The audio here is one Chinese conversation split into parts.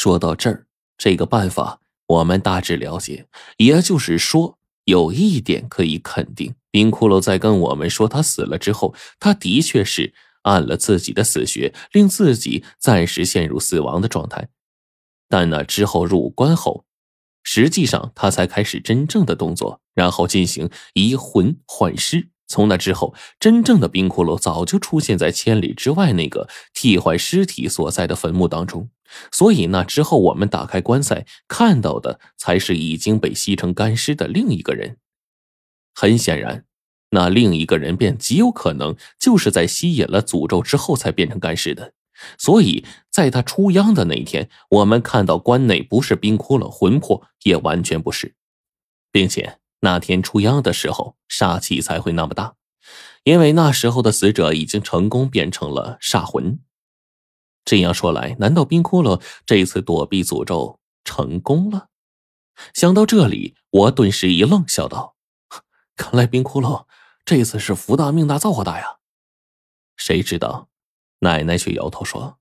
说到这儿，这个办法我们大致了解，也就是说，有一点可以肯定：冰骷髅在跟我们说他死了之后，他的确是按了自己的死穴，令自己暂时陷入死亡的状态。但那之后入关后，实际上他才开始真正的动作，然后进行移魂换尸。从那之后，真正的冰骷髅早就出现在千里之外那个替换尸体所在的坟墓当中。所以那之后，我们打开棺材看到的才是已经被吸成干尸的另一个人。很显然，那另一个人便极有可能就是在吸引了诅咒之后才变成干尸的。所以，在他出殃的那一天，我们看到棺内不是冰窟窿魂魄，也完全不是，并且那天出殃的时候，煞气才会那么大，因为那时候的死者已经成功变成了煞魂。这样说来，难道冰骷髅这次躲避诅咒成功了？想到这里，我顿时一愣，笑道：“看来冰骷髅这次是福大命大造化大呀！”谁知道？奶奶却摇头说：“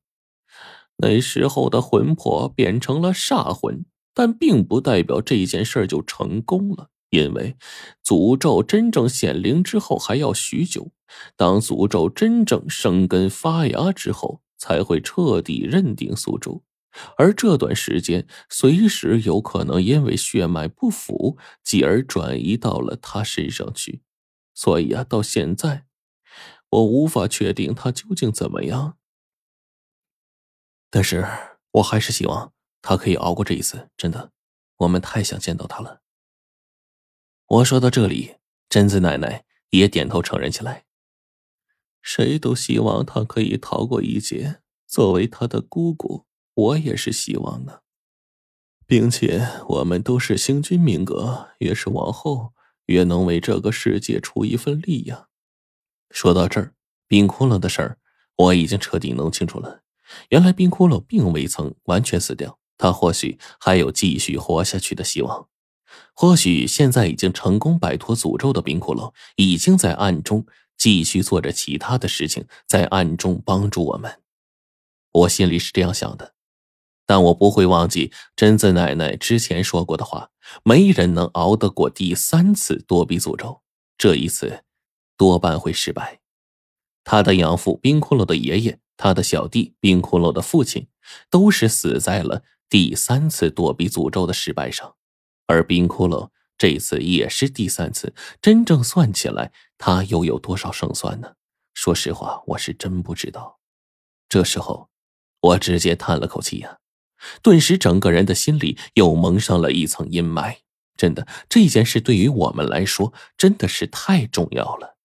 那时候的魂魄变成了煞魂，但并不代表这件事就成功了。因为诅咒真正显灵之后还要许久，当诅咒真正生根发芽之后，才会彻底认定宿主。而这段时间，随时有可能因为血脉不符，继而转移到了他身上去。所以啊，到现在。”我无法确定他究竟怎么样，但是我还是希望他可以熬过这一次。真的，我们太想见到他了。我说到这里，贞子奶奶也点头承认起来。谁都希望他可以逃过一劫。作为他的姑姑，我也是希望的，并且我们都是星君命格，越是往后，越能为这个世界出一份力呀。说到这儿，冰窟窿的事儿我已经彻底弄清楚了。原来冰窟窿并未曾完全死掉，他或许还有继续活下去的希望。或许现在已经成功摆脱诅咒的冰窟窿，已经在暗中继续做着其他的事情，在暗中帮助我们。我心里是这样想的，但我不会忘记贞子奶奶之前说过的话：没人能熬得过第三次躲避诅咒。这一次。多半会失败。他的养父冰骷髅的爷爷，他的小弟冰骷髅的父亲，都是死在了第三次躲避诅咒的失败上。而冰骷髅这次也是第三次，真正算起来，他又有多少胜算呢？说实话，我是真不知道。这时候，我直接叹了口气呀，顿时整个人的心里又蒙上了一层阴霾。真的，这件事对于我们来说真的是太重要了。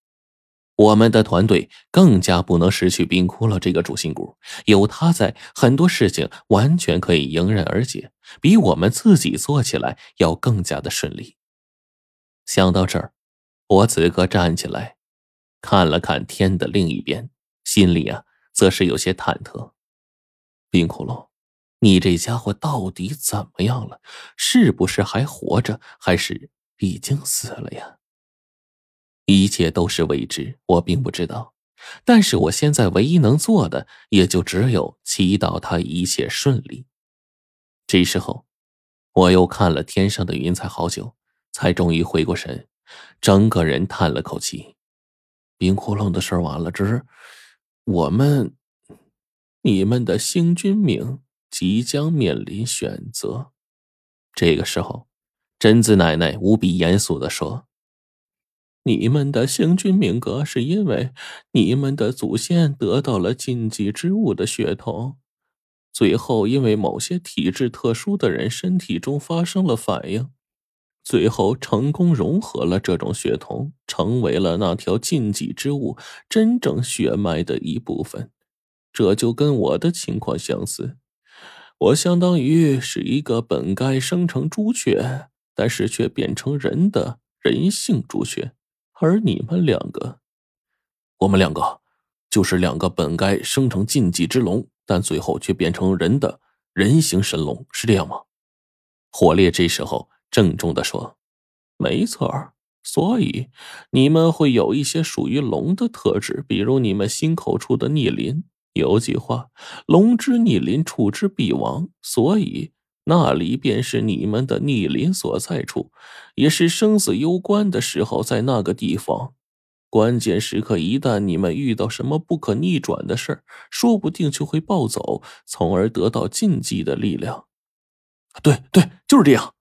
我们的团队更加不能失去冰窟窿这个主心骨，有他在，很多事情完全可以迎刃而解，比我们自己做起来要更加的顺利。想到这儿，我此刻站起来，看了看天的另一边，心里啊，则是有些忐忑。冰窟窿，你这家伙到底怎么样了？是不是还活着，还是已经死了呀？一切都是未知，我并不知道。但是我现在唯一能做的，也就只有祈祷他一切顺利。这时候，我又看了天上的云彩好久，才终于回过神，整个人叹了口气：“冰窟窿的事完了，这是我们，你们的星君命即将面临选择。”这个时候，贞子奶奶无比严肃的说。你们的星君命格是因为你们的祖先得到了禁忌之物的血统，最后因为某些体质特殊的人身体中发生了反应，最后成功融合了这种血统，成为了那条禁忌之物真正血脉的一部分。这就跟我的情况相似，我相当于是一个本该生成朱雀，但是却变成人的人性朱雀。而你们两个，我们两个，就是两个本该生成禁忌之龙，但最后却变成人的人形神龙，是这样吗？火烈这时候郑重的说：“没错所以你们会有一些属于龙的特质，比如你们心口处的逆鳞，有句话：“龙之逆鳞，触之必亡。”所以那里便是你们的逆鳞所在处，也是生死攸关的时候，在那个地方，关键时刻，一旦你们遇到什么不可逆转的事儿，说不定就会暴走，从而得到禁忌的力量。对对，就是这样。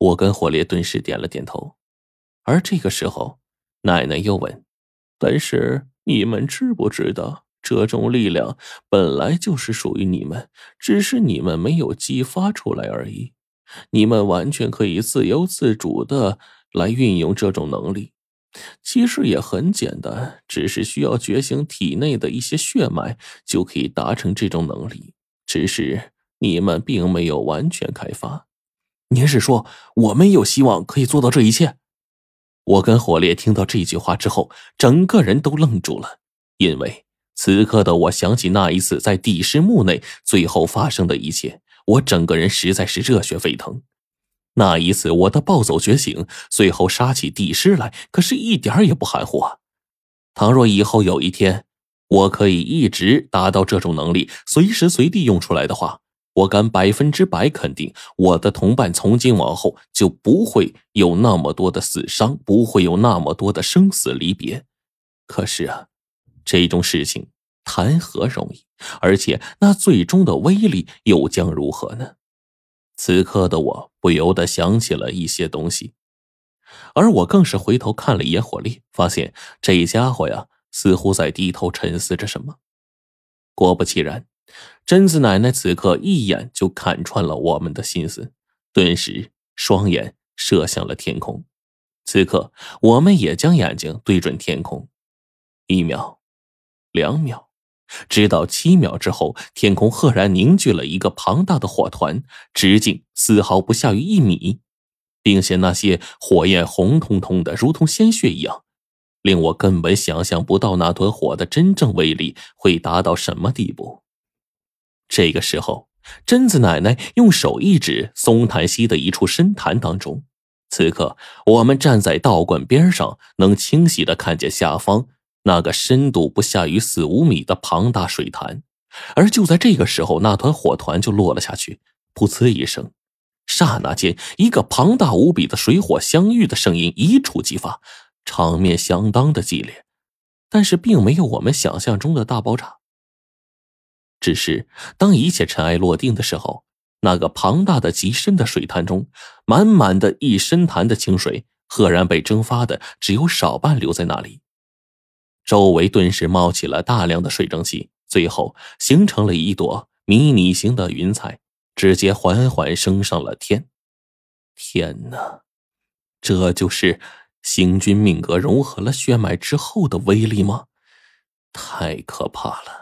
我跟火烈顿时点了点头。而这个时候，奶奶又问：“但是你们知不知道？”这种力量本来就是属于你们，只是你们没有激发出来而已。你们完全可以自由自主的来运用这种能力。其实也很简单，只是需要觉醒体内的一些血脉，就可以达成这种能力。只是你们并没有完全开发。您是说我们有希望可以做到这一切？我跟火烈听到这句话之后，整个人都愣住了，因为。此刻的我想起那一次在帝师墓内最后发生的一切，我整个人实在是热血沸腾。那一次我的暴走觉醒，最后杀起帝师来，可是一点也不含糊啊！倘若以后有一天，我可以一直达到这种能力，随时随地用出来的话，我敢百分之百肯定，我的同伴从今往后就不会有那么多的死伤，不会有那么多的生死离别。可是啊。这种事情谈何容易？而且那最终的威力又将如何呢？此刻的我不由得想起了一些东西，而我更是回头看了野火力，发现这家伙呀，似乎在低头沉思着什么。果不其然，贞子奶奶此刻一眼就看穿了我们的心思，顿时双眼射向了天空。此刻，我们也将眼睛对准天空，一秒。两秒，直到七秒之后，天空赫然凝聚了一个庞大的火团，直径丝毫不下于一米，并且那些火焰红彤彤的，如同鲜血一样，令我根本想象不到那团火的真正威力会达到什么地步。这个时候，贞子奶奶用手一指松潭溪的一处深潭当中，此刻我们站在道观边上，能清晰的看见下方。那个深度不下于四五米的庞大水潭，而就在这个时候，那团火团就落了下去，噗呲一声，刹那间，一个庞大无比的水火相遇的声音一触即发，场面相当的激烈，但是并没有我们想象中的大爆炸。只是当一切尘埃落定的时候，那个庞大的极深的水潭中，满满的一深潭的清水，赫然被蒸发的只有少半留在那里。周围顿时冒起了大量的水蒸气，最后形成了一朵迷你型的云彩，直接缓缓升上了天。天哪，这就是星君命格融合了血脉之后的威力吗？太可怕了！